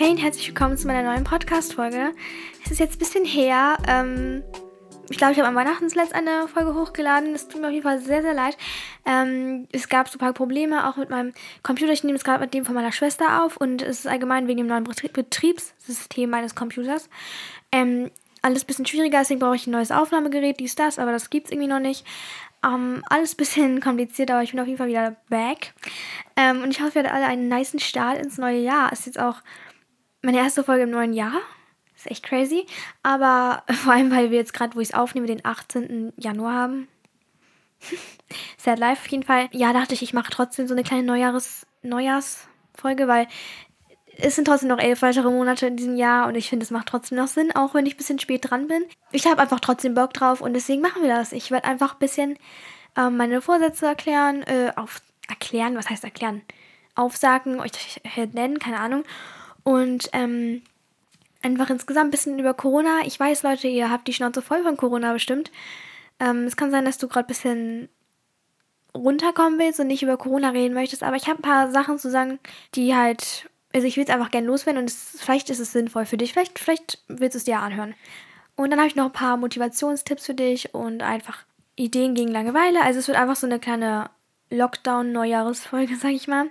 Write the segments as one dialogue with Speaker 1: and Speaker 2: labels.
Speaker 1: Hey und herzlich willkommen zu meiner neuen Podcast-Folge. Es ist jetzt ein bisschen her. Ähm, ich glaube, ich habe am Weihnachten zuletzt eine Folge hochgeladen. Es tut mir auf jeden Fall sehr, sehr leid. Ähm, es gab so ein paar Probleme auch mit meinem Computer. Ich nehme es gerade mit dem von meiner Schwester auf und es ist allgemein wegen dem neuen Betriebssystem meines Computers. Ähm, alles ein bisschen schwieriger, deswegen brauche ich ein neues Aufnahmegerät, dies, das, aber das gibt es irgendwie noch nicht. Ähm, alles ein bisschen kompliziert, aber ich bin auf jeden Fall wieder back. Ähm, und ich hoffe, ihr hattet alle einen niceen Start ins neue Jahr. Ist jetzt auch meine erste Folge im neuen Jahr. Ist echt crazy. Aber vor allem, weil wir jetzt gerade, wo ich es aufnehme, den 18. Januar haben. Sad Life auf jeden Fall. Ja, dachte ich, ich mache trotzdem so eine kleine Neujahres Neujahrsfolge, weil es sind trotzdem noch elf weitere Monate in diesem Jahr und ich finde, es macht trotzdem noch Sinn, auch wenn ich ein bisschen spät dran bin. Ich habe einfach trotzdem Bock drauf und deswegen machen wir das. Ich werde einfach ein bisschen ähm, meine Vorsätze erklären, äh, auf, erklären, was heißt erklären? Aufsagen, euch nennen, keine Ahnung. Und ähm, einfach insgesamt ein bisschen über Corona. Ich weiß, Leute, ihr habt die Schnauze voll von Corona bestimmt. Ähm, es kann sein, dass du gerade ein bisschen runterkommen willst und nicht über Corona reden möchtest, aber ich habe ein paar Sachen zu sagen, die halt, also ich will es einfach gerne loswerden und es, vielleicht ist es sinnvoll für dich, vielleicht, vielleicht willst du es dir anhören. Und dann habe ich noch ein paar Motivationstipps für dich und einfach Ideen gegen Langeweile. Also es wird einfach so eine kleine Lockdown-Neujahresfolge, sag ich mal.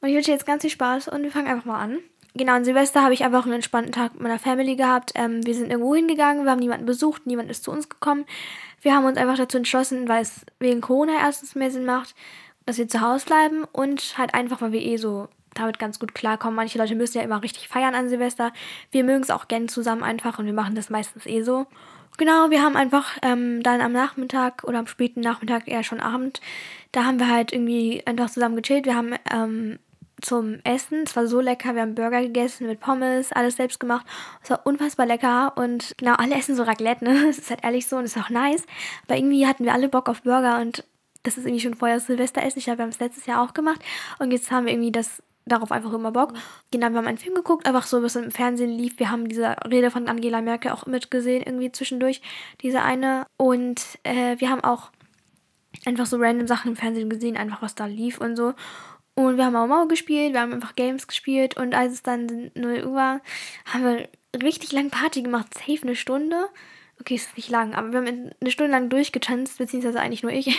Speaker 1: Und ich wünsche dir jetzt ganz viel Spaß und wir fangen einfach mal an genau, an Silvester habe ich einfach einen entspannten Tag mit meiner Family gehabt. Ähm, wir sind irgendwo hingegangen, wir haben niemanden besucht, niemand ist zu uns gekommen. Wir haben uns einfach dazu entschlossen, weil es wegen Corona erstens mehr Sinn macht, dass wir zu Hause bleiben und halt einfach, weil wir eh so damit ganz gut klarkommen. Manche Leute müssen ja immer richtig feiern an Silvester. Wir mögen es auch gerne zusammen einfach und wir machen das meistens eh so. Genau, wir haben einfach ähm, dann am Nachmittag oder am späten Nachmittag, eher schon Abend, da haben wir halt irgendwie einfach zusammen gechillt. Wir haben ähm, zum Essen. Es war so lecker. Wir haben Burger gegessen mit Pommes, alles selbst gemacht. Es war unfassbar lecker und genau, alle essen so Raclette, ne? Das ist halt ehrlich so und ist auch nice. Aber irgendwie hatten wir alle Bock auf Burger und das ist irgendwie schon vorher Silvesteressen. Ich glaube, wir haben es letztes Jahr auch gemacht und jetzt haben wir irgendwie das darauf einfach immer Bock. Genau, wir haben einen Film geguckt, einfach so, was im Fernsehen lief. Wir haben diese Rede von Angela Merkel auch mitgesehen, irgendwie zwischendurch, diese eine. Und äh, wir haben auch einfach so random Sachen im Fernsehen gesehen, einfach was da lief und so. Und wir haben auch Mau gespielt, wir haben einfach Games gespielt und als es dann 0 Uhr war, haben wir richtig lang Party gemacht, safe eine Stunde. Okay, ist nicht lang, aber wir haben eine Stunde lang durchgetanzt, beziehungsweise eigentlich nur ich.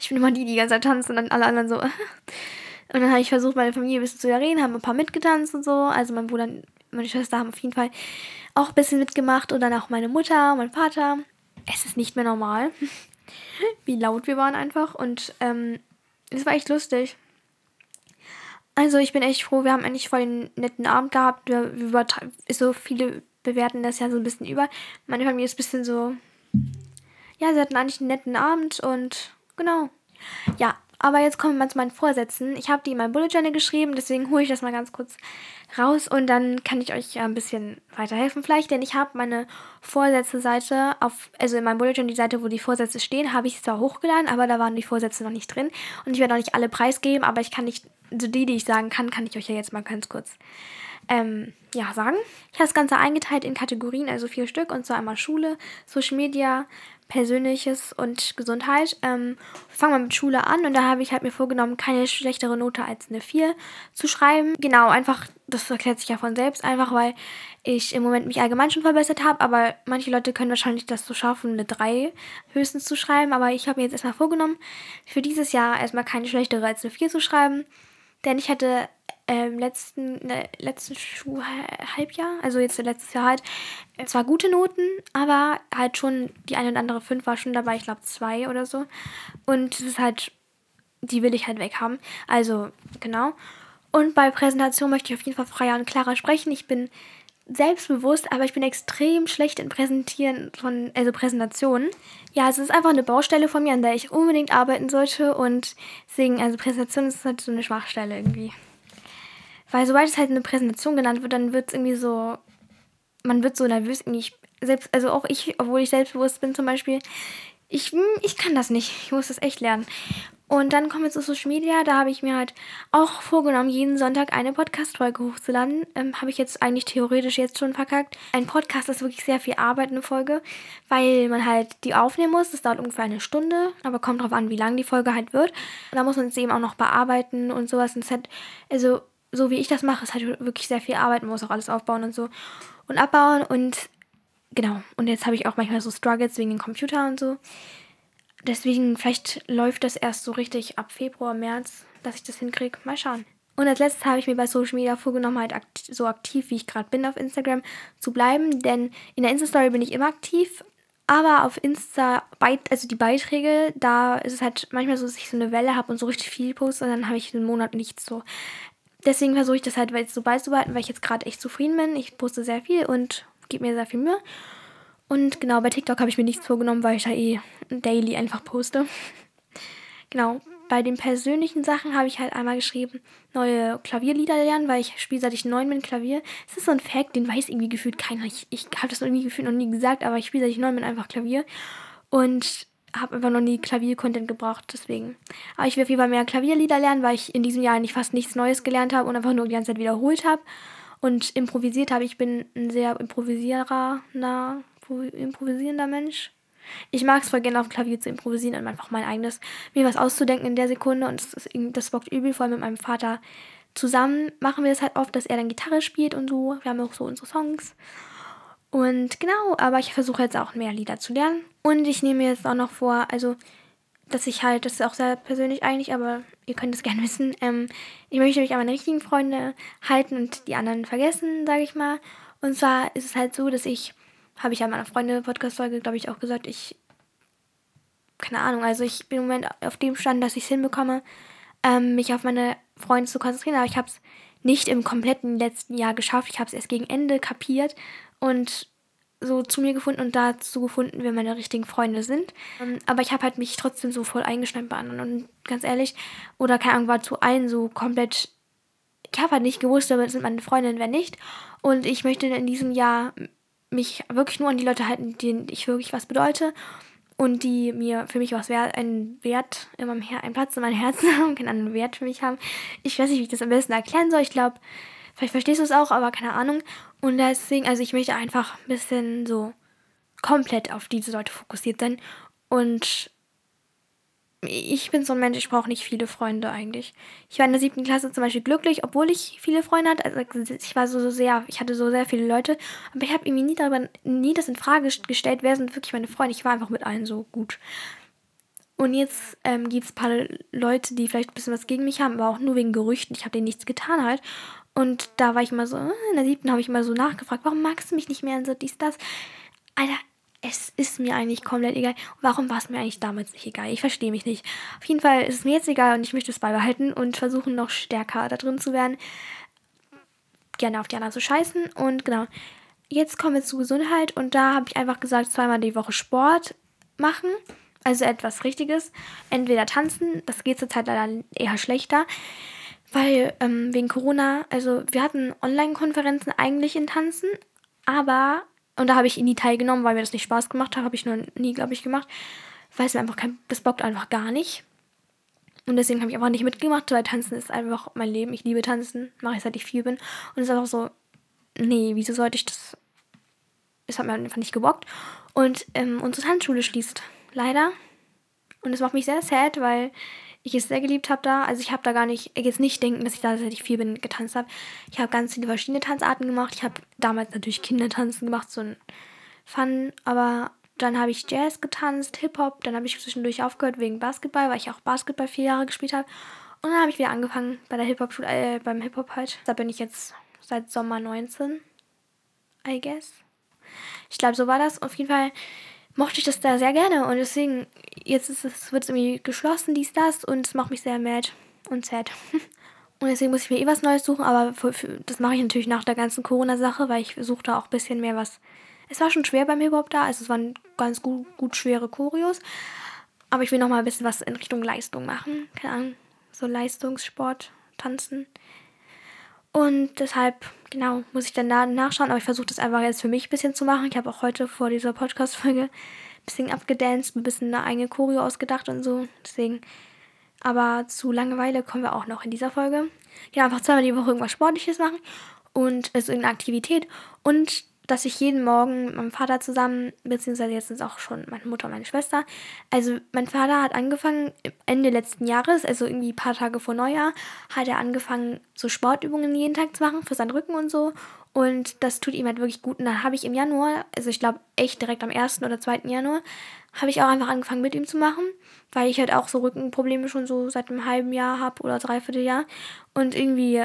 Speaker 1: Ich bin immer die, die die ganze Zeit tanzt und dann alle anderen so. Und dann habe ich versucht, meine Familie ein bisschen zu erreden, haben ein paar mitgetanzt und so. Also mein Bruder und meine Schwester haben auf jeden Fall auch ein bisschen mitgemacht und dann auch meine Mutter, mein Vater. Es ist nicht mehr normal, wie laut wir waren einfach und ähm, es war echt lustig. Also ich bin echt froh, wir haben eigentlich voll den netten Abend gehabt. Wir, wir so viele bewerten das ja so ein bisschen über. Meine Familie ist ein bisschen so, ja, sie hatten eigentlich einen netten Abend und genau. Ja, aber jetzt kommen wir mal zu meinen Vorsätzen. Ich habe die in meinem Bullet Journal geschrieben, deswegen hole ich das mal ganz kurz raus und dann kann ich euch ein bisschen weiterhelfen vielleicht, denn ich habe meine Vorsätze-Seite auf, also in meinem Bullet Journal, die Seite, wo die Vorsätze stehen, habe ich zwar hochgeladen, aber da waren die Vorsätze noch nicht drin und ich werde auch nicht alle preisgeben, aber ich kann nicht, also die, die ich sagen kann, kann ich euch ja jetzt mal ganz kurz ähm, ja, sagen. Ich habe das Ganze eingeteilt in Kategorien, also vier Stück, und zwar einmal Schule, Social Media, Persönliches und Gesundheit. Ähm, fangen wir mit Schule an und da habe ich halt mir vorgenommen, keine schlechtere Note als eine 4 zu schreiben. Genau, einfach, das erklärt sich ja von selbst, einfach weil ich im Moment mich allgemein schon verbessert habe, aber manche Leute können wahrscheinlich das so schaffen, eine 3 höchstens zu schreiben, aber ich habe mir jetzt erstmal vorgenommen, für dieses Jahr erstmal keine schlechtere als eine 4 zu schreiben, denn ich hatte ähm, letzten, äh, letzten Schulhalbjahr, also jetzt letztes Jahr halt, zwar gute Noten, aber halt schon die eine oder andere 5 war schon dabei, ich glaube 2 oder so. Und es ist halt, die will ich halt weghaben. Also, genau. Und bei Präsentation möchte ich auf jeden Fall freier und klarer sprechen. Ich bin selbstbewusst, aber ich bin extrem schlecht in Präsentieren von, also Präsentationen. Ja, es ist einfach eine Baustelle von mir, an der ich unbedingt arbeiten sollte und deswegen, also Präsentation ist halt so eine Schwachstelle irgendwie. Weil sobald es halt eine Präsentation genannt wird, dann wird es irgendwie so, man wird so nervös irgendwie. Selbst, also auch ich, obwohl ich selbstbewusst bin zum Beispiel, ich, hm, ich kann das nicht. Ich muss das echt lernen. Und dann kommen wir zu Social Media. Da habe ich mir halt auch vorgenommen, jeden Sonntag eine Podcast-Folge hochzuladen. Ähm, habe ich jetzt eigentlich theoretisch jetzt schon verkackt. Ein Podcast ist wirklich sehr viel Arbeit, eine Folge, weil man halt die aufnehmen muss. Das dauert ungefähr eine Stunde, aber kommt drauf an, wie lang die Folge halt wird. Da muss man es eben auch noch bearbeiten und sowas. Und es hat, also so wie ich das mache, ist halt wirklich sehr viel Arbeit. Man muss auch alles aufbauen und so und abbauen. Und genau. Und jetzt habe ich auch manchmal so Struggles wegen dem Computer und so. Deswegen, vielleicht läuft das erst so richtig ab Februar, März, dass ich das hinkriege. Mal schauen. Und als letztes habe ich mir bei Social Media vorgenommen, halt akt so aktiv, wie ich gerade bin auf Instagram, zu bleiben. Denn in der Insta-Story bin ich immer aktiv. Aber auf Insta, also die Beiträge, da ist es halt manchmal so, dass ich so eine Welle habe und so richtig viel poste und dann habe ich einen Monat nichts so. Deswegen versuche ich das halt jetzt so beizubehalten, weil ich jetzt gerade echt zufrieden bin. Ich poste sehr viel und gebe mir sehr viel Mühe. Und genau, bei TikTok habe ich mir nichts vorgenommen, weil ich da eh daily einfach poste. genau, bei den persönlichen Sachen habe ich halt einmal geschrieben, neue Klavierlieder lernen, weil ich spiele seit ich neun bin Klavier. Es ist so ein Fact, den weiß irgendwie gefühlt keiner. Ich, ich habe das irgendwie gefühlt noch nie gesagt, aber ich spiele seit ich neun bin einfach Klavier. Und habe einfach noch nie Klavier-Content gebraucht, deswegen. Aber ich will Fall mehr Klavierlieder lernen, weil ich in diesem Jahr nicht fast nichts Neues gelernt habe und einfach nur die ganze Zeit wiederholt habe und improvisiert habe. Ich bin ein sehr improvisierer, improvisierender Mensch. Ich mag es voll gerne auf dem Klavier zu improvisieren und einfach mein eigenes, mir was auszudenken in der Sekunde und das, das bockt übel, vor allem mit meinem Vater. Zusammen machen wir das halt oft, dass er dann Gitarre spielt und so. Wir haben auch so unsere Songs. Und genau, aber ich versuche jetzt auch mehr Lieder zu lernen. Und ich nehme mir jetzt auch noch vor, also, dass ich halt, das ist auch sehr persönlich eigentlich, aber ihr könnt es gerne wissen, ähm, ich möchte mich an meine richtigen Freunde halten und die anderen vergessen, sage ich mal. Und zwar ist es halt so, dass ich habe ich ja in meiner Freunde-Podcast-Folge, glaube ich, auch gesagt, ich, keine Ahnung, also ich bin im Moment auf dem Stand, dass ich es hinbekomme, ähm, mich auf meine Freunde zu konzentrieren, aber ich habe es nicht im kompletten letzten Jahr geschafft. Ich habe es erst gegen Ende kapiert und so zu mir gefunden und dazu gefunden, wer meine richtigen Freunde sind. Ähm, aber ich habe halt mich trotzdem so voll eingeschneit bei anderen. Und ganz ehrlich, oder keine Ahnung, war zu allen so komplett. Ich habe halt nicht gewusst, es sind meine Freundinnen, wer nicht. Und ich möchte in diesem Jahr mich wirklich nur an die Leute halten, denen ich wirklich was bedeute und die mir für mich was wert, einen Wert in meinem Her einen Platz in meinem Herzen haben, keinen anderen Wert für mich haben. Ich weiß nicht, wie ich das am besten erklären soll. Ich glaube, vielleicht verstehst du es auch, aber keine Ahnung. Und deswegen, also ich möchte einfach ein bisschen so komplett auf diese Leute fokussiert sein und ich bin so ein Mensch, ich brauche nicht viele Freunde eigentlich. Ich war in der siebten Klasse zum Beispiel glücklich, obwohl ich viele Freunde hatte. Also ich war so, so sehr, ich hatte so sehr viele Leute, aber ich habe irgendwie nie darüber, nie das in Frage gestellt, wer sind wirklich meine Freunde. Ich war einfach mit allen so gut. Und jetzt ähm, gibt es ein paar Leute, die vielleicht ein bisschen was gegen mich haben, aber auch nur wegen Gerüchten. Ich habe denen nichts getan halt. Und da war ich immer so, äh, in der siebten habe ich immer so nachgefragt, warum magst du mich nicht mehr und so dies, das. Alter, es ist mir eigentlich komplett egal. Warum war es mir eigentlich damals nicht egal? Ich verstehe mich nicht. Auf jeden Fall ist es mir jetzt egal und ich möchte es beibehalten und versuchen, noch stärker da drin zu werden. Gerne auf die anderen zu scheißen. Und genau. Jetzt kommen wir zu Gesundheit und da habe ich einfach gesagt, zweimal die Woche Sport machen. Also etwas Richtiges. Entweder tanzen, das geht zurzeit leider eher schlechter. Weil ähm, wegen Corona, also wir hatten Online-Konferenzen eigentlich in Tanzen, aber und da habe ich nie teilgenommen, weil mir das nicht Spaß gemacht hat. Habe ich noch nie, glaube ich, gemacht. Weil es mir einfach kein, das bockt einfach gar nicht. Und deswegen habe ich einfach nicht mitgemacht, weil Tanzen ist einfach mein Leben. Ich liebe Tanzen, mache ich seit ich vier bin. Und es ist einfach so, nee, wieso sollte ich das? Es hat mir einfach nicht gebockt. Und ähm, unsere Tanzschule schließt leider. Und das macht mich sehr sad, weil ich es sehr geliebt habe da. Also ich habe da gar nicht, jetzt nicht denken, dass ich da, seit ich vier bin, getanzt habe. Ich habe ganz viele verschiedene Tanzarten gemacht. Ich habe damals natürlich Kindertanzen gemacht, so ein Fun, aber dann habe ich Jazz getanzt, Hip-Hop, dann habe ich zwischendurch aufgehört wegen Basketball, weil ich auch Basketball vier Jahre gespielt habe. Und dann habe ich wieder angefangen bei der Hip-Hop-Schule, äh, beim Hip-Hop halt. Da bin ich jetzt seit Sommer 19, I guess. Ich glaube, so war das. Auf jeden Fall mochte ich das da sehr gerne und deswegen, jetzt ist es, wird es irgendwie geschlossen, dies, das und es macht mich sehr mad und sad. Und deswegen muss ich mir eh was Neues suchen, aber für, für, das mache ich natürlich nach der ganzen Corona-Sache, weil ich suche da auch ein bisschen mehr was. Es war schon schwer beim Hip-Hop da, also es waren ganz gut, gut schwere Choreos, aber ich will noch mal ein bisschen was in Richtung Leistung machen. Keine Ahnung, so Leistungssport, Tanzen. Und deshalb, genau, muss ich dann da nachschauen. Aber ich versuche das einfach jetzt für mich ein bisschen zu machen. Ich habe auch heute vor dieser Podcast-Folge ein bisschen abgedanced, ein bisschen eine eigene Choreo ausgedacht und so. Deswegen, aber zu Langeweile kommen wir auch noch in dieser Folge. Ja, einfach zweimal die Woche irgendwas Sportliches machen und es also irgendeine Aktivität. Und dass ich jeden Morgen mit meinem Vater zusammen, beziehungsweise jetzt sind es auch schon meine Mutter und meine Schwester. Also mein Vater hat angefangen Ende letzten Jahres, also irgendwie ein paar Tage vor Neujahr, hat er angefangen, so Sportübungen jeden Tag zu machen für seinen Rücken und so. Und das tut ihm halt wirklich gut. Und dann habe ich im Januar, also ich glaube echt direkt am 1. oder 2. Januar, habe ich auch einfach angefangen mit ihm zu machen, weil ich halt auch so Rückenprobleme schon so seit einem halben Jahr habe oder dreiviertel Jahr. Und irgendwie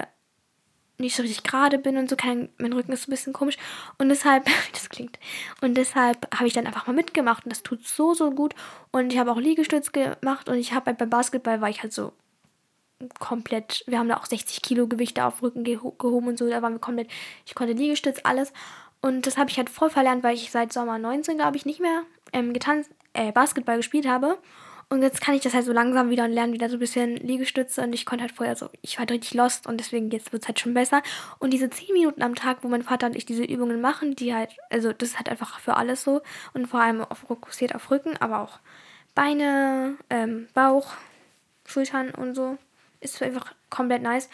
Speaker 1: nicht so richtig gerade bin und so, kein, mein Rücken ist ein bisschen komisch. Und deshalb, das klingt, und deshalb habe ich dann einfach mal mitgemacht und das tut so, so gut. Und ich habe auch Liegestütz gemacht und ich habe halt beim Basketball war ich halt so komplett, wir haben da auch 60 Kilo Gewichte auf Rücken gehoben und so, da waren wir komplett, ich konnte Liegestütz, alles. Und das habe ich halt voll verlernt, weil ich seit Sommer 19, glaube ich, nicht mehr ähm, getanzt, äh, Basketball gespielt habe. Und jetzt kann ich das halt so langsam wieder und lernen wieder so ein bisschen Liegestütze. Und ich konnte halt vorher so, ich war halt richtig lost und deswegen jetzt wird es halt schon besser. Und diese 10 Minuten am Tag, wo mein Vater und ich diese Übungen machen, die halt, also das ist halt einfach für alles so. Und vor allem fokussiert auf Rücken, aber auch Beine, ähm, Bauch, Schultern und so. Ist einfach komplett nice.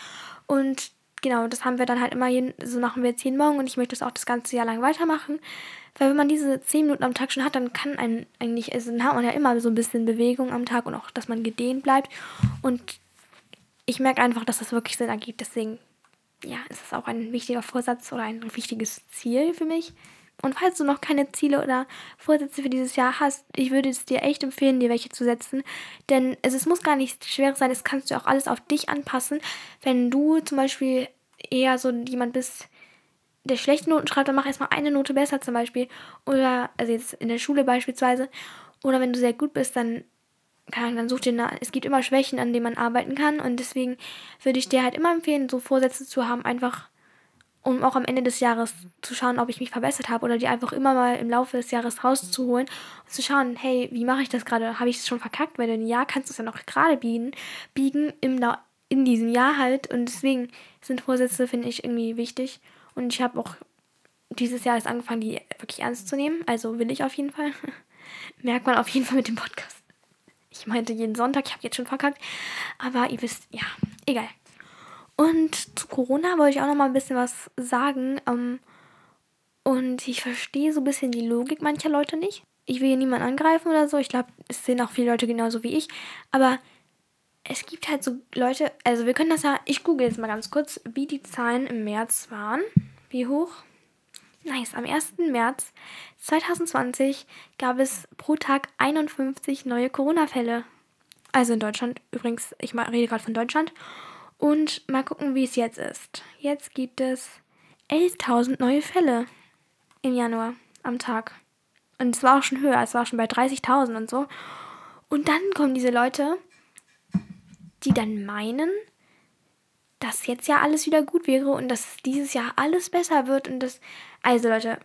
Speaker 1: Und genau, das haben wir dann halt immer, jeden, so machen wir jetzt jeden Morgen und ich möchte das auch das ganze Jahr lang weitermachen. Weil wenn man diese 10 Minuten am Tag schon hat, dann kann einen eigentlich, also dann hat man ja immer so ein bisschen Bewegung am Tag und auch, dass man gedehnt bleibt. Und ich merke einfach, dass das wirklich Sinn ergibt. Deswegen, ja, ist es auch ein wichtiger Vorsatz oder ein wichtiges Ziel für mich. Und falls du noch keine Ziele oder Vorsätze für dieses Jahr hast, ich würde es dir echt empfehlen, dir welche zu setzen. Denn es, es muss gar nicht schwer sein, es kannst du auch alles auf dich anpassen. Wenn du zum Beispiel eher so jemand bist, der schlechte Noten schreibt, dann mach erstmal eine Note besser zum Beispiel. Oder, also jetzt in der Schule beispielsweise. Oder wenn du sehr gut bist, dann, kann, dann such dir, eine, es gibt immer Schwächen, an denen man arbeiten kann. Und deswegen würde ich dir halt immer empfehlen, so Vorsätze zu haben, einfach um auch am Ende des Jahres zu schauen, ob ich mich verbessert habe oder die einfach immer mal im Laufe des Jahres rauszuholen und zu schauen, hey, wie mache ich das gerade? Habe ich es schon verkackt? Weil in Jahr kannst du es ja noch gerade biegen, biegen im, in diesem Jahr halt. Und deswegen sind Vorsätze, finde ich, irgendwie wichtig. Und ich habe auch dieses Jahr erst angefangen, die wirklich ernst zu nehmen. Also will ich auf jeden Fall. Merkt man auf jeden Fall mit dem Podcast. Ich meinte jeden Sonntag, ich habe jetzt schon verkackt. Aber ihr wisst, ja, egal. Und zu Corona wollte ich auch noch mal ein bisschen was sagen. Ähm, und ich verstehe so ein bisschen die Logik mancher Leute nicht. Ich will hier niemanden angreifen oder so. Ich glaube, es sehen auch viele Leute genauso wie ich. Aber es gibt halt so Leute, also wir können das ja, ich google jetzt mal ganz kurz, wie die Zahlen im März waren. Wie hoch? Nice, am 1. März 2020 gab es pro Tag 51 neue Corona-Fälle. Also in Deutschland, übrigens, ich rede gerade von Deutschland. Und mal gucken, wie es jetzt ist. Jetzt gibt es 11.000 neue Fälle im Januar am Tag. Und es war auch schon höher, es war schon bei 30.000 und so. Und dann kommen diese Leute die dann meinen, dass jetzt ja alles wieder gut wäre und dass dieses Jahr alles besser wird und das. Also Leute,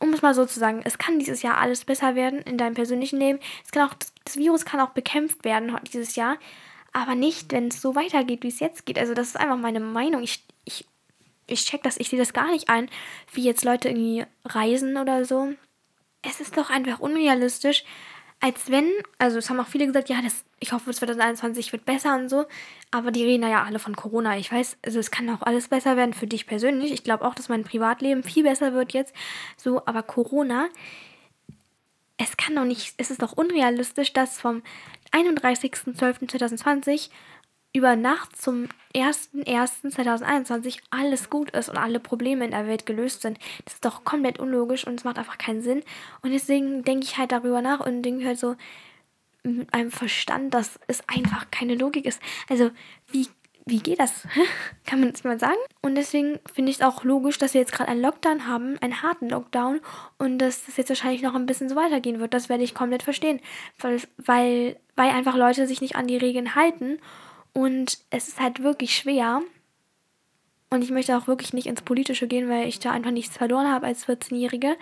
Speaker 1: um es mal so zu sagen, es kann dieses Jahr alles besser werden in deinem persönlichen Leben. Es kann auch, das Virus kann auch bekämpft werden dieses Jahr, aber nicht, wenn es so weitergeht, wie es jetzt geht. Also das ist einfach meine Meinung. Ich, ich, ich check das, ich sehe das gar nicht ein, wie jetzt Leute irgendwie reisen oder so. Es ist doch einfach unrealistisch, als wenn, also es haben auch viele gesagt, ja, das, ich hoffe, 2021 wird besser und so, aber die reden ja alle von Corona. Ich weiß, also es kann auch alles besser werden für dich persönlich. Ich glaube auch, dass mein Privatleben viel besser wird jetzt, so, aber Corona, es kann doch nicht, es ist doch unrealistisch, dass vom 31.12.2020 über Nacht zum 01.01.2021 alles gut ist und alle Probleme in der Welt gelöst sind. Das ist doch komplett unlogisch und es macht einfach keinen Sinn. Und deswegen denke ich halt darüber nach und denke halt so mit einem Verstand, dass es einfach keine Logik ist. Also, wie, wie geht das? Kann man das mal sagen? Und deswegen finde ich es auch logisch, dass wir jetzt gerade einen Lockdown haben, einen harten Lockdown und dass das jetzt wahrscheinlich noch ein bisschen so weitergehen wird. Das werde ich komplett verstehen, weil, weil, weil einfach Leute sich nicht an die Regeln halten und es ist halt wirklich schwer. Und ich möchte auch wirklich nicht ins Politische gehen, weil ich da einfach nichts verloren habe als 14-Jährige.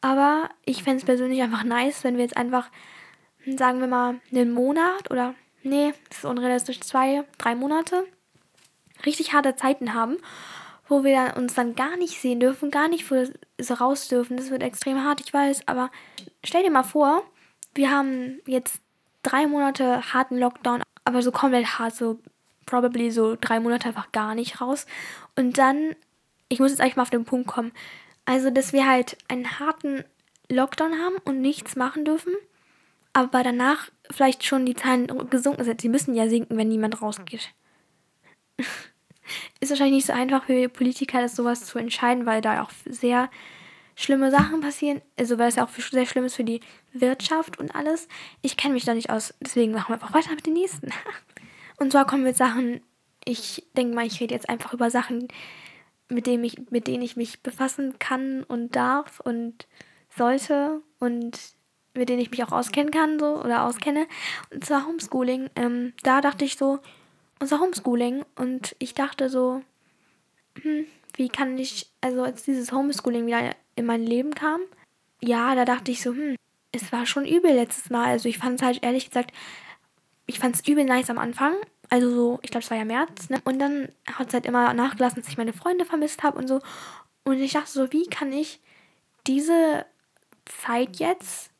Speaker 1: Aber ich fände es persönlich einfach nice, wenn wir jetzt einfach, sagen wir mal, einen Monat oder, nee, das ist unrealistisch, zwei, drei Monate, richtig harte Zeiten haben, wo wir uns dann gar nicht sehen dürfen, gar nicht so raus dürfen. Das wird extrem hart, ich weiß, aber stell dir mal vor, wir haben jetzt drei Monate harten Lockdown aber so komplett hart, so probably so drei Monate einfach gar nicht raus. Und dann, ich muss jetzt eigentlich mal auf den Punkt kommen, Also, dass wir halt einen harten Lockdown haben und nichts machen dürfen, aber danach vielleicht schon die Zahlen gesunken sind. Sie müssen ja sinken, wenn niemand rausgeht. Ist wahrscheinlich nicht so einfach für Politiker, das sowas zu entscheiden, weil da auch sehr schlimme Sachen passieren. Also, weil es ja auch sehr schlimm ist für die Wirtschaft und alles. Ich kenne mich da nicht aus, deswegen machen wir einfach weiter mit den nächsten. Und zwar kommen wir Sachen, ich denke mal, ich rede jetzt einfach über Sachen, mit, dem ich, mit denen ich mich befassen kann und darf und sollte und mit denen ich mich auch auskennen kann so oder auskenne. Und zwar Homeschooling. Ähm, da dachte ich so, unser Homeschooling und ich dachte so, hm, wie kann ich, also als dieses Homeschooling wieder in mein Leben kam, ja, da dachte ich so, hm, es war schon übel letztes Mal. Also ich fand es halt ehrlich gesagt, ich fand es übel nice am Anfang. Also so, ich glaube, es war ja März, ne? Und dann hat es halt immer nachgelassen, dass ich meine Freunde vermisst habe und so. Und ich dachte so, wie kann ich diese Zeit jetzt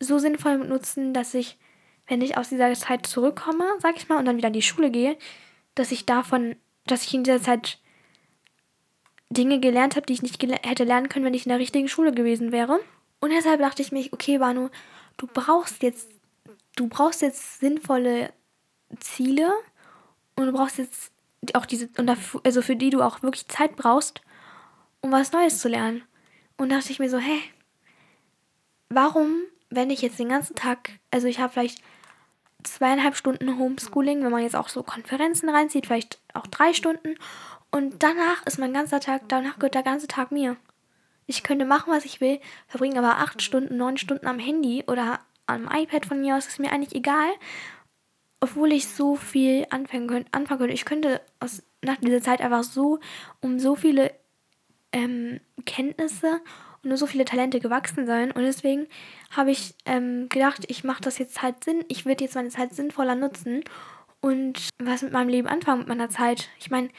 Speaker 1: so sinnvoll nutzen, dass ich, wenn ich aus dieser Zeit zurückkomme, sag ich mal, und dann wieder in die Schule gehe, dass ich davon, dass ich in dieser Zeit Dinge gelernt habe, die ich nicht hätte lernen können, wenn ich in der richtigen Schule gewesen wäre. Und deshalb dachte ich mich, okay, Banu, du brauchst jetzt, du brauchst jetzt sinnvolle Ziele und du brauchst jetzt auch diese, und dafür, also für die du auch wirklich Zeit brauchst, um was Neues zu lernen. Und dachte ich mir so, hä, warum, wenn ich jetzt den ganzen Tag, also ich habe vielleicht zweieinhalb Stunden Homeschooling, wenn man jetzt auch so Konferenzen reinzieht, vielleicht auch drei Stunden. Und danach ist mein ganzer Tag, danach gehört der ganze Tag mir. Ich könnte machen, was ich will, verbringe aber acht Stunden, neun Stunden am Handy oder am iPad von mir aus, ist mir eigentlich egal. Obwohl ich so viel anfangen könnte. Anfangen könnte. Ich könnte aus, nach dieser Zeit einfach so um so viele ähm, Kenntnisse und nur so viele Talente gewachsen sein. Und deswegen habe ich ähm, gedacht, ich mache das jetzt halt Sinn. Ich würde jetzt meine Zeit sinnvoller nutzen und was mit meinem Leben anfangen, mit meiner Zeit. Ich meine,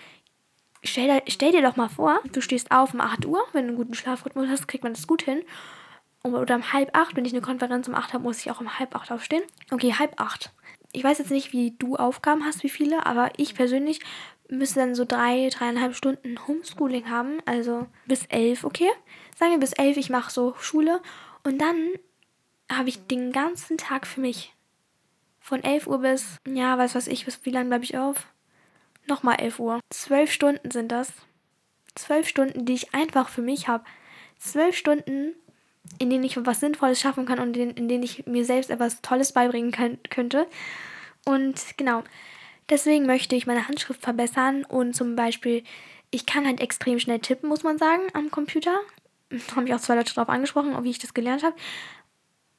Speaker 1: stell, stell, dir doch mal vor, du stehst auf um 8 Uhr, wenn du einen guten Schlafrhythmus hast, kriegt man das gut hin. Oder um halb acht, wenn ich eine Konferenz um 8 habe, muss ich auch um halb acht aufstehen. Okay, halb acht. Ich weiß jetzt nicht, wie du Aufgaben hast, wie viele, aber ich persönlich müsste dann so drei, dreieinhalb Stunden Homeschooling haben, also bis elf, okay? Sagen wir bis elf, ich mache so Schule und dann habe ich den ganzen Tag für mich. Von 11 Uhr bis, ja, weiß was ich, bis wie lange bleibe ich auf? Nochmal 11 Uhr. Zwölf Stunden sind das. Zwölf Stunden, die ich einfach für mich habe. Zwölf Stunden, in denen ich was Sinnvolles schaffen kann und in, denen ich mir selbst etwas Tolles beibringen kann, könnte. Und genau, deswegen möchte ich meine Handschrift verbessern und zum Beispiel, ich kann halt extrem schnell tippen, muss man sagen, am Computer. Habe ich auch zwei Leute darauf angesprochen, wie ich das gelernt habe.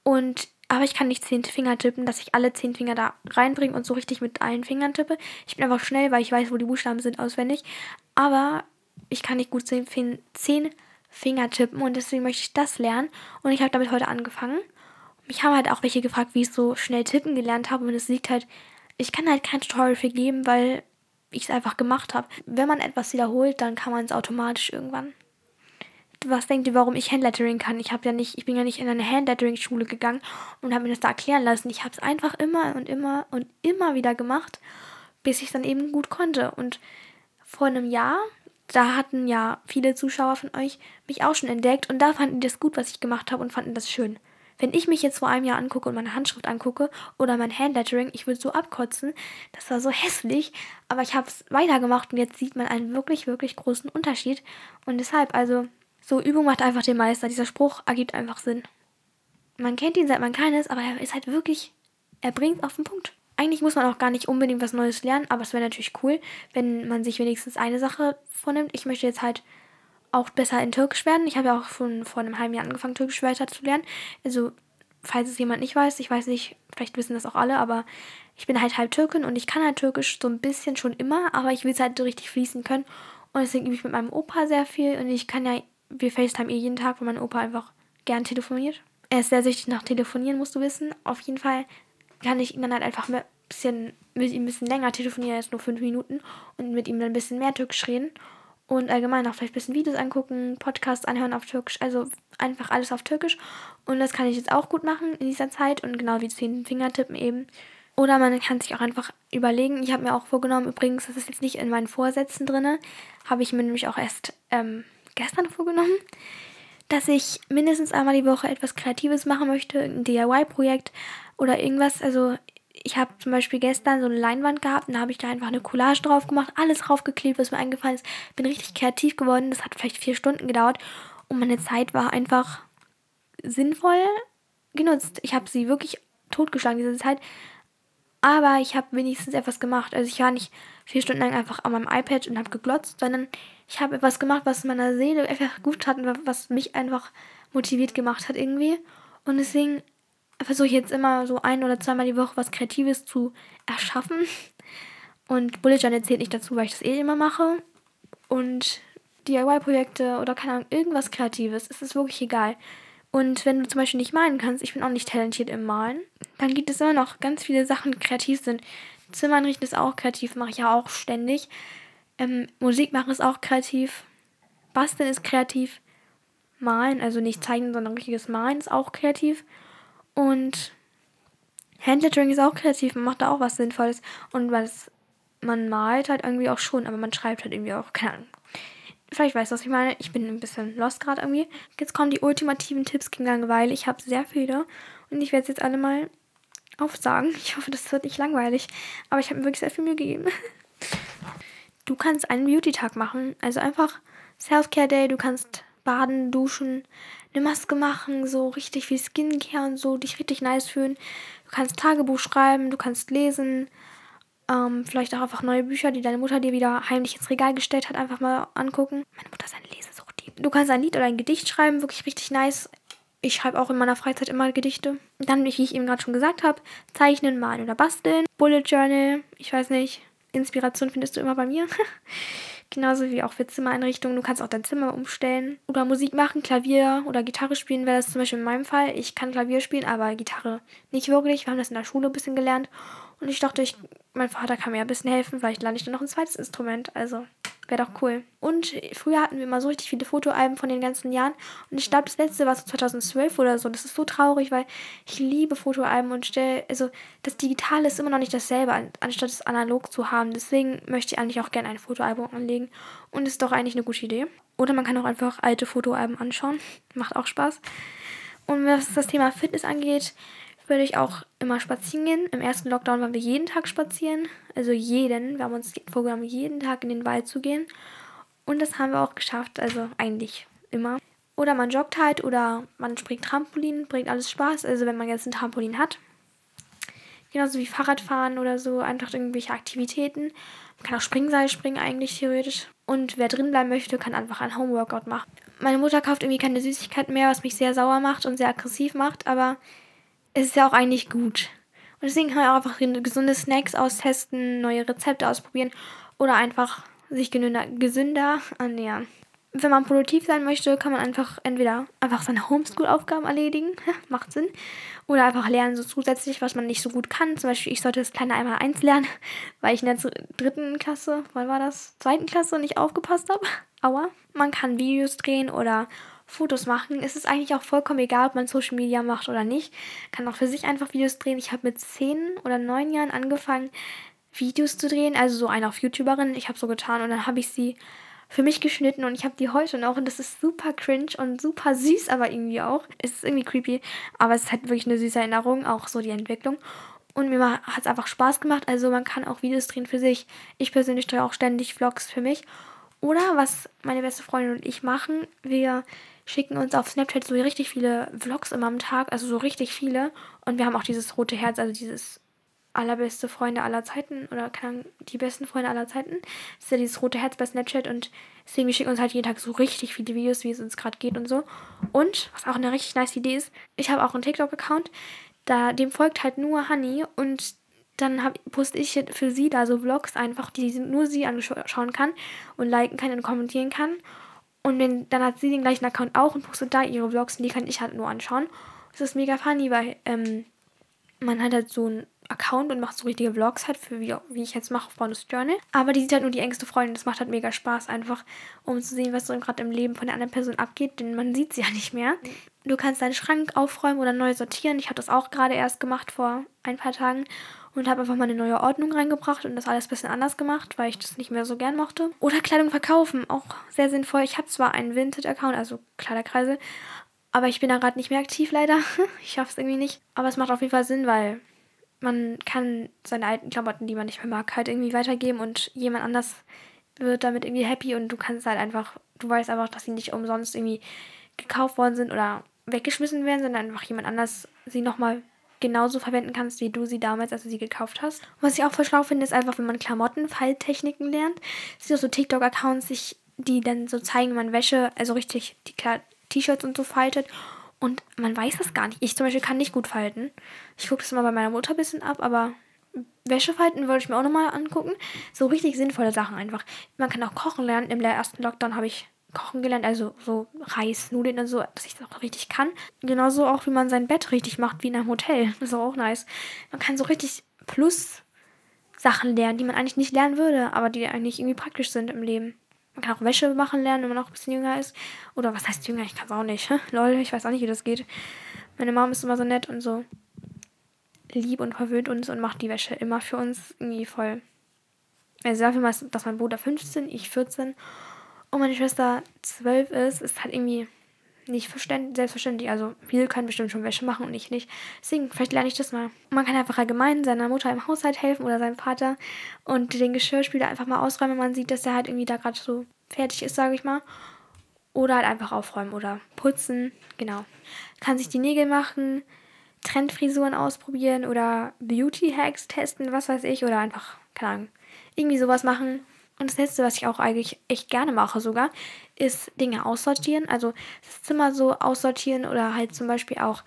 Speaker 1: Und aber ich kann nicht zehn Finger tippen, dass ich alle zehn Finger da reinbringe und so richtig mit allen Fingern tippe. Ich bin einfach schnell, weil ich weiß, wo die Buchstaben sind, auswendig. Aber ich kann nicht gut zehn, zehn Finger tippen und deswegen möchte ich das lernen. Und ich habe damit heute angefangen. Mich haben halt auch welche gefragt, wie ich so schnell tippen gelernt habe. Und es liegt halt, ich kann halt kein Tutorial für geben, weil ich es einfach gemacht habe. Wenn man etwas wiederholt, dann kann man es automatisch irgendwann was denkt ihr, warum ich Handlettering kann? Ich habe ja nicht, ich bin ja nicht in eine Handlettering-Schule gegangen und habe mir das da erklären lassen. Ich habe es einfach immer und immer und immer wieder gemacht, bis ich es dann eben gut konnte. Und vor einem Jahr, da hatten ja viele Zuschauer von euch mich auch schon entdeckt und da fanden die das gut, was ich gemacht habe und fanden das schön. Wenn ich mich jetzt vor einem Jahr angucke und meine Handschrift angucke oder mein Handlettering, ich würde so abkotzen. Das war so hässlich, aber ich habe es weitergemacht und jetzt sieht man einen wirklich, wirklich großen Unterschied. Und deshalb, also so, Übung macht einfach den Meister. Dieser Spruch ergibt einfach Sinn. Man kennt ihn seit man klein ist, aber er ist halt wirklich, er bringt auf den Punkt. Eigentlich muss man auch gar nicht unbedingt was Neues lernen, aber es wäre natürlich cool, wenn man sich wenigstens eine Sache vornimmt. Ich möchte jetzt halt auch besser in Türkisch werden. Ich habe ja auch schon vor einem halben Jahr angefangen, Türkisch weiter zu lernen. Also, falls es jemand nicht weiß, ich weiß nicht, vielleicht wissen das auch alle, aber ich bin halt halb Türkin und ich kann halt Türkisch so ein bisschen schon immer, aber ich will es halt so richtig fließen können. Und deswegen übe ich mit meinem Opa sehr viel und ich kann ja wir FaceTime eh jeden Tag, weil mein Opa einfach gern telefoniert. Er ist sehr süchtig nach Telefonieren, musst du wissen. Auf jeden Fall kann ich ihn dann halt einfach ein bisschen, mit ihm ein bisschen länger telefonieren, jetzt nur fünf Minuten, und mit ihm dann ein bisschen mehr Türkisch reden. Und allgemein auch vielleicht ein bisschen Videos angucken, Podcasts anhören auf Türkisch, also einfach alles auf Türkisch. Und das kann ich jetzt auch gut machen in dieser Zeit und genau wie zehn Fingertippen eben. Oder man kann sich auch einfach überlegen. Ich habe mir auch vorgenommen, übrigens, das ist jetzt nicht in meinen Vorsätzen drin, habe ich mir nämlich auch erst ähm, gestern vorgenommen, dass ich mindestens einmal die Woche etwas Kreatives machen möchte, ein DIY-Projekt oder irgendwas. Also ich habe zum Beispiel gestern so eine Leinwand gehabt und da habe ich da einfach eine Collage drauf gemacht, alles draufgeklebt, was mir eingefallen ist. Bin richtig kreativ geworden. Das hat vielleicht vier Stunden gedauert und meine Zeit war einfach sinnvoll genutzt. Ich habe sie wirklich totgeschlagen, diese Zeit. Aber ich habe wenigstens etwas gemacht. Also ich war nicht vier Stunden lang einfach an meinem iPad und habe geglotzt, sondern ich habe etwas gemacht, was meiner Seele einfach gut hat und was mich einfach motiviert gemacht hat irgendwie. Und deswegen versuche ich jetzt immer so ein oder zweimal die Woche was Kreatives zu erschaffen. Und Bullet Journal zählt nicht dazu, weil ich das eh immer mache. Und DIY-Projekte oder keine Ahnung, irgendwas Kreatives. Es ist wirklich egal. Und wenn du zum Beispiel nicht malen kannst, ich bin auch nicht talentiert im Malen, dann gibt es immer noch ganz viele Sachen, die kreativ sind. Zimmer einrichten ist auch kreativ, mache ich ja auch ständig. Ähm, Musik machen ist auch kreativ. Basteln ist kreativ. Malen, also nicht zeichnen, sondern richtiges Malen ist auch kreativ. Und Handlettering ist auch kreativ, man macht da auch was Sinnvolles. Und was man malt halt irgendwie auch schon, aber man schreibt halt irgendwie auch, keine Ahnung. Vielleicht weißt du, was ich meine. Ich bin ein bisschen lost gerade irgendwie. Jetzt kommen die ultimativen Tipps gegen Langeweile. Ich habe sehr viele und ich werde es jetzt alle mal aufsagen. Ich hoffe, das wird nicht langweilig. Aber ich habe mir wirklich sehr viel Mühe gegeben. Du kannst einen Beauty-Tag machen. Also einfach Self-Care-Day. Du kannst baden, duschen, eine Maske machen, so richtig wie Skincare und so, dich richtig nice fühlen. Du kannst Tagebuch schreiben, du kannst lesen, ähm, vielleicht auch einfach neue Bücher, die deine Mutter dir wieder heimlich ins Regal gestellt hat, einfach mal angucken. Meine Mutter ist eine Lesesucht. Du kannst ein Lied oder ein Gedicht schreiben, wirklich richtig nice. Ich schreibe auch in meiner Freizeit immer Gedichte. Dann, wie ich eben gerade schon gesagt habe, zeichnen, malen oder basteln. Bullet Journal, ich weiß nicht. Inspiration findest du immer bei mir. Genauso wie auch für Zimmereinrichtungen. Du kannst auch dein Zimmer umstellen. Oder Musik machen, Klavier oder Gitarre spielen wäre das zum Beispiel in meinem Fall. Ich kann Klavier spielen, aber Gitarre nicht wirklich. Wir haben das in der Schule ein bisschen gelernt. Und ich dachte, ich, mein Vater kann mir ein bisschen helfen. Vielleicht lerne ich dann noch ein zweites Instrument. Also wäre doch cool. Und früher hatten wir immer so richtig viele Fotoalben von den ganzen Jahren. Und ich glaube, das letzte war so 2012 oder so. Das ist so traurig, weil ich liebe Fotoalben und stelle, also das Digitale ist immer noch nicht dasselbe, anstatt es analog zu haben. Deswegen möchte ich eigentlich auch gerne ein Fotoalbum anlegen. Und ist doch eigentlich eine gute Idee. Oder man kann auch einfach alte Fotoalben anschauen. Macht auch Spaß. Und was das Thema Fitness angeht, würde ich auch immer spazieren gehen. Im ersten Lockdown waren wir jeden Tag spazieren. Also jeden. Wir haben uns vorgenommen, jeden Tag in den Wald zu gehen. Und das haben wir auch geschafft. Also eigentlich immer. Oder man joggt halt oder man springt Trampolin, bringt alles Spaß. Also wenn man jetzt ein Trampolin hat. Genauso wie Fahrradfahren oder so, einfach irgendwelche Aktivitäten. Man kann auch Springseil springen eigentlich theoretisch. Und wer drin bleiben möchte, kann einfach ein Homeworkout machen. Meine Mutter kauft irgendwie keine Süßigkeit mehr, was mich sehr sauer macht und sehr aggressiv macht. Aber es ist ja auch eigentlich gut. Und deswegen kann man auch einfach gesunde Snacks austesten, neue Rezepte ausprobieren oder einfach sich gesünder ernähren. Wenn man produktiv sein möchte, kann man einfach entweder einfach seine Homeschool-Aufgaben erledigen, macht Sinn, oder einfach lernen so zusätzlich, was man nicht so gut kann. Zum Beispiel, ich sollte das kleine einmal eins lernen, weil ich in der dritten Klasse, wann war das? Zweiten Klasse nicht aufgepasst habe. Aua. Man kann Videos drehen oder Fotos machen. Es ist eigentlich auch vollkommen egal, ob man Social Media macht oder nicht. Kann auch für sich einfach Videos drehen. Ich habe mit zehn oder neun Jahren angefangen, Videos zu drehen. Also so eine auf YouTuberin. Ich habe so getan und dann habe ich sie für mich geschnitten und ich habe die heute noch und das ist super cringe und super süß, aber irgendwie auch. Es ist irgendwie creepy, aber es ist halt wirklich eine süße Erinnerung, auch so die Entwicklung. Und mir hat es einfach Spaß gemacht. Also man kann auch Videos drehen für sich. Ich persönlich drehe auch ständig Vlogs für mich. Oder was meine beste Freundin und ich machen, wir schicken uns auf Snapchat so richtig viele Vlogs immer am Tag, also so richtig viele. Und wir haben auch dieses rote Herz, also dieses allerbeste Freunde aller Zeiten oder kann die besten Freunde aller Zeiten. Das ist ja dieses rote Herz bei Snapchat und deswegen wir schicken uns halt jeden Tag so richtig viele Videos, wie es uns gerade geht und so. Und was auch eine richtig nice Idee ist, ich habe auch einen TikTok-Account, da dem folgt halt nur Honey und dann poste ich für sie da so Vlogs einfach, die nur sie anschauen kann und liken kann und kommentieren kann. Und wenn, dann hat sie den gleichen Account auch und postet da ihre Vlogs und die kann ich halt nur anschauen. Das ist mega funny, weil ähm, man hat halt so einen Account und macht so richtige Vlogs halt, für wie, wie ich jetzt mache auf Journal. Aber die sieht halt nur die engste Freundin. Das macht halt mega Spaß, einfach um zu sehen, was so gerade im Leben von der anderen Person abgeht, denn man sieht sie ja nicht mehr. Du kannst deinen Schrank aufräumen oder neu sortieren. Ich habe das auch gerade erst gemacht vor ein paar Tagen. Und habe einfach mal eine neue Ordnung reingebracht und das alles ein bisschen anders gemacht, weil ich das nicht mehr so gern mochte. Oder Kleidung verkaufen, auch sehr sinnvoll. Ich habe zwar einen Vinted-Account, also Kleiderkreise, aber ich bin da gerade nicht mehr aktiv leider. ich schaffe es irgendwie nicht. Aber es macht auf jeden Fall Sinn, weil man kann seine alten Klamotten, die man nicht mehr mag, halt irgendwie weitergeben und jemand anders wird damit irgendwie happy und du kannst halt einfach, du weißt einfach, dass sie nicht umsonst irgendwie gekauft worden sind oder weggeschmissen werden, sondern einfach jemand anders sie nochmal genauso verwenden kannst, wie du sie damals, als du sie gekauft hast. Und was ich auch voll schlau finde, ist einfach, wenn man Klamotten, Falttechniken lernt. Es sind auch so TikTok-Accounts, die dann so zeigen, wie man Wäsche, also richtig die T-Shirts und so faltet. Und man weiß das gar nicht. Ich zum Beispiel kann nicht gut falten. Ich gucke das mal bei meiner Mutter ein bisschen ab, aber Wäsche falten würde ich mir auch nochmal angucken. So richtig sinnvolle Sachen einfach. Man kann auch kochen lernen. Im ersten Lockdown habe ich kochen gelernt, also so Reis, Nudeln und so, dass ich das auch richtig kann. Genauso auch, wie man sein Bett richtig macht, wie in einem Hotel. Das ist auch nice. Man kann so richtig plus Sachen lernen, die man eigentlich nicht lernen würde, aber die eigentlich irgendwie praktisch sind im Leben. Man kann auch Wäsche machen lernen, wenn man auch ein bisschen jünger ist. Oder was heißt jünger? Ich kann es auch nicht. Lol, ich weiß auch nicht, wie das geht. Meine Mom ist immer so nett und so lieb und verwöhnt uns und macht die Wäsche immer für uns irgendwie voll. Also dafür, dass mein Bruder 15, ich 14 und meine Schwester 12 ist, ist halt irgendwie nicht selbstverständlich. Also wir können bestimmt schon Wäsche machen und ich nicht. Deswegen, vielleicht lerne ich das mal. Man kann einfach allgemein seiner Mutter im Haushalt helfen oder seinem Vater und den Geschirrspüler einfach mal ausräumen, wenn man sieht, dass der halt irgendwie da gerade so fertig ist, sage ich mal. Oder halt einfach aufräumen oder putzen. Genau. Kann sich die Nägel machen, Trendfrisuren ausprobieren oder Beauty-Hacks testen, was weiß ich. Oder einfach, keine Ahnung, irgendwie sowas machen. Und das letzte, was ich auch eigentlich echt gerne mache sogar, ist Dinge aussortieren. Also das Zimmer so aussortieren oder halt zum Beispiel auch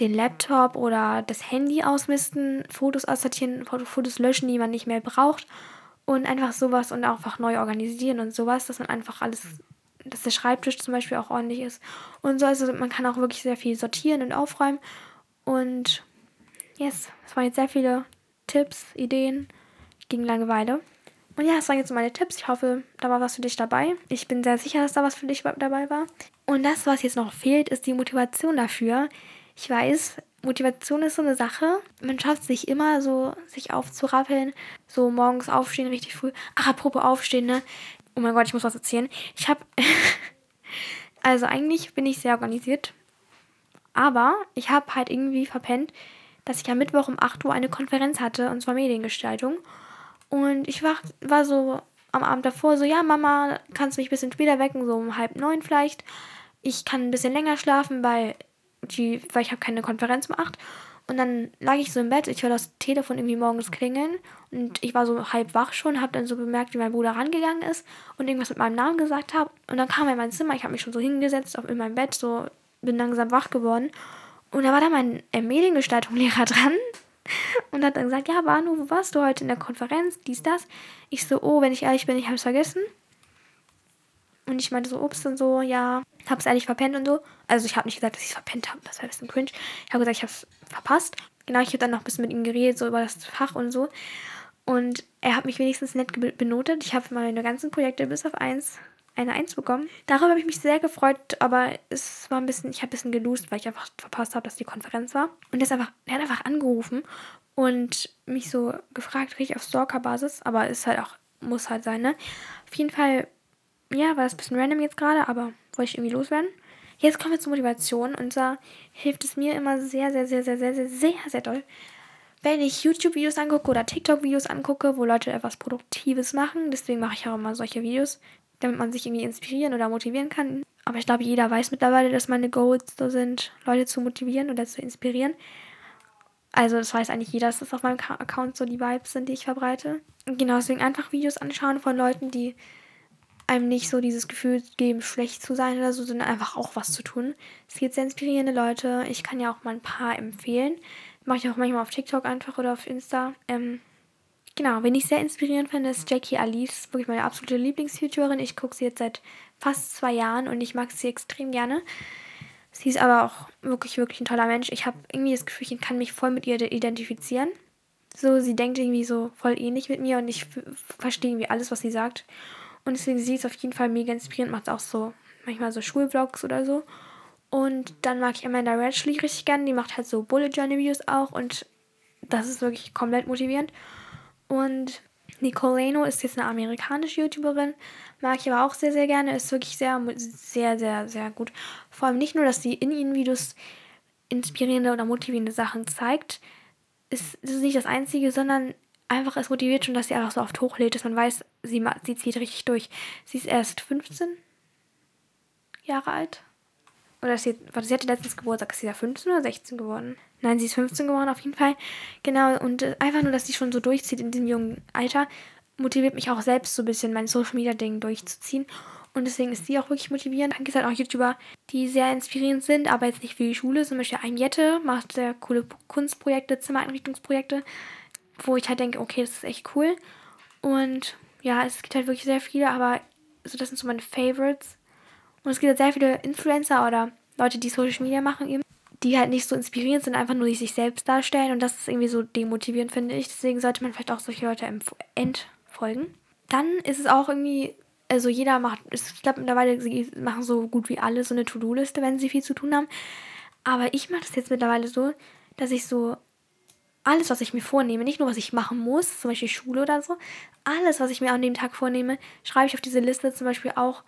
Speaker 1: den Laptop oder das Handy ausmisten, Fotos aussortieren, Fotos löschen, die man nicht mehr braucht und einfach sowas und auch einfach neu organisieren und sowas, dass man einfach alles, dass der Schreibtisch zum Beispiel auch ordentlich ist und so. Also man kann auch wirklich sehr viel sortieren und aufräumen und yes, das waren jetzt sehr viele Tipps, Ideen gegen Langeweile. Und ja, das waren jetzt meine Tipps. Ich hoffe, da war was für dich dabei. Ich bin sehr sicher, dass da was für dich dabei war. Und das, was jetzt noch fehlt, ist die Motivation dafür. Ich weiß, Motivation ist so eine Sache. Man schafft sich immer so, sich aufzurappeln. So morgens aufstehen, richtig früh. Ach, apropos aufstehen, ne? Oh mein Gott, ich muss was erzählen. Ich habe. also eigentlich bin ich sehr organisiert. Aber ich habe halt irgendwie verpennt, dass ich am Mittwoch um 8 Uhr eine Konferenz hatte, und zwar Mediengestaltung. Und ich war, war so am Abend davor so, ja, Mama, kannst du mich ein bisschen später wecken, so um halb neun vielleicht. Ich kann ein bisschen länger schlafen, weil, die, weil ich habe keine Konferenz um acht. Und dann lag ich so im Bett, ich höre das Telefon irgendwie morgens klingeln und ich war so halb wach schon, habe dann so bemerkt, wie mein Bruder rangegangen ist und irgendwas mit meinem Namen gesagt hat. Und dann kam er in mein Zimmer, ich habe mich schon so hingesetzt auf, in meinem Bett, so bin langsam wach geworden. Und da war da mein äh, Mediengestaltung-Lehrer dran und hat dann gesagt, ja, Banu, wo warst du heute in der Konferenz? Dies, das. Ich so, oh, wenn ich ehrlich bin, ich hab's vergessen. Und ich meinte so, ups und so, ja, hab's ehrlich verpennt und so. Also ich habe nicht gesagt, dass ich's verpennt habe, das war ein bisschen cringe. Ich habe gesagt, ich hab's verpasst. Genau, ich habe dann noch ein bisschen mit ihm geredet, so über das Fach und so. Und er hat mich wenigstens nett benotet. Ich habe meine ganzen Projekte bis auf eins eine Eins bekommen. Darüber habe ich mich sehr gefreut, aber es war ein bisschen, ich habe ein bisschen gelost, weil ich einfach verpasst habe, dass die Konferenz war. Und er, hat einfach angerufen und mich so gefragt, richtig auf Stalker-Basis, aber ist halt auch, muss halt sein, ne? Auf jeden Fall, ja, war das ein bisschen random jetzt gerade, aber wollte ich irgendwie loswerden. Jetzt kommen wir zur Motivation und zwar hilft es mir immer sehr, sehr, sehr, sehr, sehr, sehr, sehr, sehr doll, wenn ich YouTube-Videos angucke oder TikTok-Videos angucke, wo Leute etwas Produktives machen. Deswegen mache ich auch immer solche Videos, damit man sich irgendwie inspirieren oder motivieren kann. Aber ich glaube, jeder weiß mittlerweile, dass meine Goals so sind, Leute zu motivieren oder zu inspirieren. Also das weiß eigentlich jeder, dass das auf meinem Account so die Vibes sind, die ich verbreite. genau deswegen einfach Videos anschauen von Leuten, die einem nicht so dieses Gefühl geben, schlecht zu sein oder so, sondern einfach auch was zu tun. Es gibt sehr inspirierende Leute. Ich kann ja auch mal ein paar empfehlen. Mache ich auch manchmal auf TikTok einfach oder auf Insta. Ähm, genau, wen ich sehr inspirierend finde, ist Jackie Alice. Wirklich meine absolute Lieblings-YouTuberin. Ich gucke sie jetzt seit fast zwei Jahren und ich mag sie extrem gerne. Sie ist aber auch wirklich, wirklich ein toller Mensch. Ich habe irgendwie das Gefühl, ich kann mich voll mit ihr identifizieren. So, sie denkt irgendwie so voll ähnlich mit mir und ich verstehe irgendwie alles, was sie sagt. Und deswegen sie ist auf jeden Fall mega inspirierend, macht auch so manchmal so Schulvlogs oder so. Und dann mag ich Amanda Ratchley richtig gerne, die macht halt so Bullet Journal Videos auch und das ist wirklich komplett motivierend. Und Nicole Leno ist jetzt eine amerikanische YouTuberin, mag ich aber auch sehr, sehr gerne, ist wirklich sehr, sehr, sehr, sehr gut. Vor allem nicht nur, dass sie in ihren Videos inspirierende oder motivierende Sachen zeigt, ist, ist nicht das Einzige, sondern einfach es motiviert schon, dass sie einfach so oft hochlädt, dass man weiß, sie, sie zieht richtig durch. Sie ist erst 15 Jahre alt. Oder sie, warte, sie hatte letztens Geburtstag. Ist sie da 15 oder 16 geworden? Nein, sie ist 15 geworden auf jeden Fall. Genau, und äh, einfach nur, dass sie schon so durchzieht in diesem jungen Alter, motiviert mich auch selbst so ein bisschen, mein Social Media Ding durchzuziehen. Und deswegen ist sie auch wirklich motivierend. Dann gibt es halt auch YouTuber, die sehr inspirierend sind, aber jetzt nicht für die Schule. Zum Beispiel ein Jette macht sehr coole Kunstprojekte, Zimmereinrichtungsprojekte, wo ich halt denke, okay, das ist echt cool. Und ja, es gibt halt wirklich sehr viele, aber so, das sind so meine Favorites. Und es gibt halt sehr viele Influencer oder Leute, die Social Media machen eben, die halt nicht so inspirierend sind, einfach nur die sich selbst darstellen. Und das ist irgendwie so demotivierend, finde ich. Deswegen sollte man vielleicht auch solche Leute entfolgen. Dann ist es auch irgendwie, also jeder macht, ich glaube mittlerweile, sie machen so gut wie alle so eine To-Do-Liste, wenn sie viel zu tun haben. Aber ich mache das jetzt mittlerweile so, dass ich so alles, was ich mir vornehme, nicht nur was ich machen muss, zum Beispiel Schule oder so, alles, was ich mir an dem Tag vornehme, schreibe ich auf diese Liste zum Beispiel auch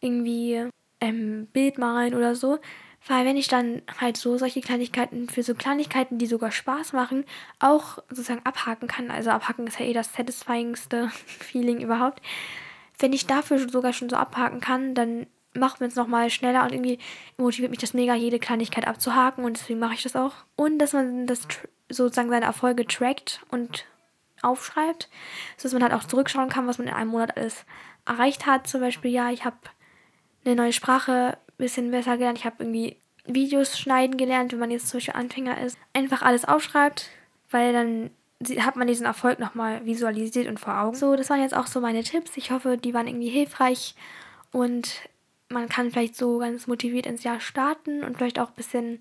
Speaker 1: irgendwie ähm, Bild malen oder so. Weil wenn ich dann halt so solche Kleinigkeiten für so Kleinigkeiten, die sogar Spaß machen, auch sozusagen abhaken kann. Also abhaken ist ja eh das satisfyingste Feeling überhaupt. Wenn ich dafür sogar schon so abhaken kann, dann macht man es nochmal schneller und irgendwie motiviert mich das mega, jede Kleinigkeit abzuhaken und deswegen mache ich das auch. Und dass man das sozusagen seine Erfolge trackt und aufschreibt, sodass man halt auch zurückschauen kann, was man in einem Monat alles erreicht hat. Zum Beispiel, ja, ich habe eine neue Sprache ein bisschen besser gelernt. Ich habe irgendwie Videos schneiden gelernt, wenn man jetzt zum Beispiel Anfänger ist. Einfach alles aufschreibt, weil dann hat man diesen Erfolg nochmal visualisiert und vor Augen. So, das waren jetzt auch so meine Tipps. Ich hoffe, die waren irgendwie hilfreich und man kann vielleicht so ganz motiviert ins Jahr starten und vielleicht auch ein bisschen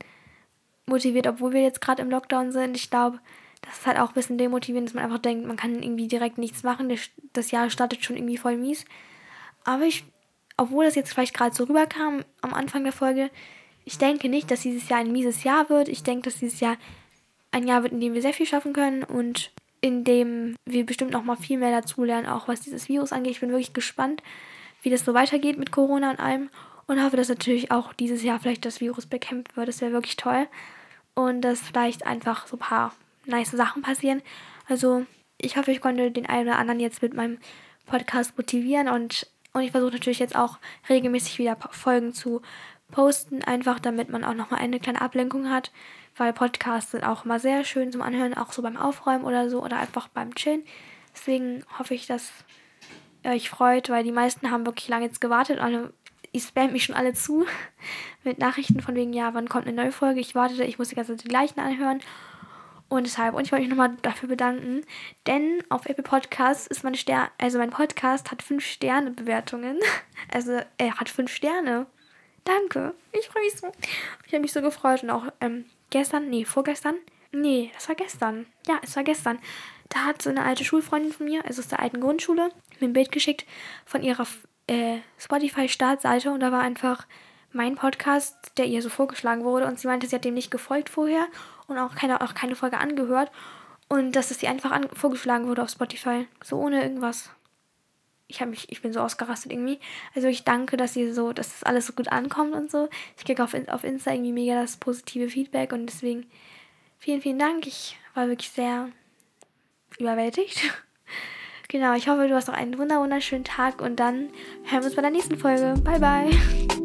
Speaker 1: motiviert, obwohl wir jetzt gerade im Lockdown sind. Ich glaube, das ist halt auch ein bisschen demotivierend, dass man einfach denkt, man kann irgendwie direkt nichts machen. Das Jahr startet schon irgendwie voll mies. Aber ich obwohl das jetzt vielleicht gerade so rüberkam am Anfang der Folge, ich denke nicht, dass dieses Jahr ein mieses Jahr wird. Ich denke, dass dieses Jahr ein Jahr wird, in dem wir sehr viel schaffen können und in dem wir bestimmt noch mal viel mehr dazulernen, auch was dieses Virus angeht. Ich bin wirklich gespannt, wie das so weitergeht mit Corona und allem und hoffe, dass natürlich auch dieses Jahr vielleicht das Virus bekämpft wird. Das wäre wirklich toll und dass vielleicht einfach so ein paar nice Sachen passieren. Also ich hoffe, ich konnte den einen oder anderen jetzt mit meinem Podcast motivieren und und ich versuche natürlich jetzt auch regelmäßig wieder Folgen zu posten, einfach damit man auch nochmal eine kleine Ablenkung hat, weil Podcasts sind auch immer sehr schön zum Anhören, auch so beim Aufräumen oder so oder einfach beim Chillen. Deswegen hoffe ich, dass ihr euch freut, weil die meisten haben wirklich lange jetzt gewartet. Alle, ich spam mich schon alle zu mit Nachrichten von wegen, ja, wann kommt eine neue Folge? Ich wartete, ich muss die ganze Zeit die gleichen anhören. Und deshalb, und ich wollte mich nochmal dafür bedanken, denn auf Apple Podcasts ist mein Stern, also mein Podcast hat 5 Sterne Bewertungen. Also er hat 5 Sterne. Danke. Ich freue mich so. Ich habe mich so gefreut und auch ähm, gestern, nee, vorgestern, nee, das war gestern. Ja, es war gestern. Da hat so eine alte Schulfreundin von mir, also aus der alten Grundschule, mir ein Bild geschickt von ihrer äh, Spotify-Startseite und da war einfach mein Podcast, der ihr so vorgeschlagen wurde und sie meinte, sie hat dem nicht gefolgt vorher und auch keine, auch keine Folge angehört. Und dass es ihr einfach vorgeschlagen wurde auf Spotify. So ohne irgendwas. Ich habe mich, ich bin so ausgerastet irgendwie. Also ich danke, dass ihr so, dass das alles so gut ankommt und so. Ich kriege auf, auf Insta irgendwie mega das positive Feedback und deswegen vielen, vielen Dank. Ich war wirklich sehr überwältigt. genau, ich hoffe, du hast noch einen wunderschönen Tag und dann hören wir uns bei der nächsten Folge. Bye, bye.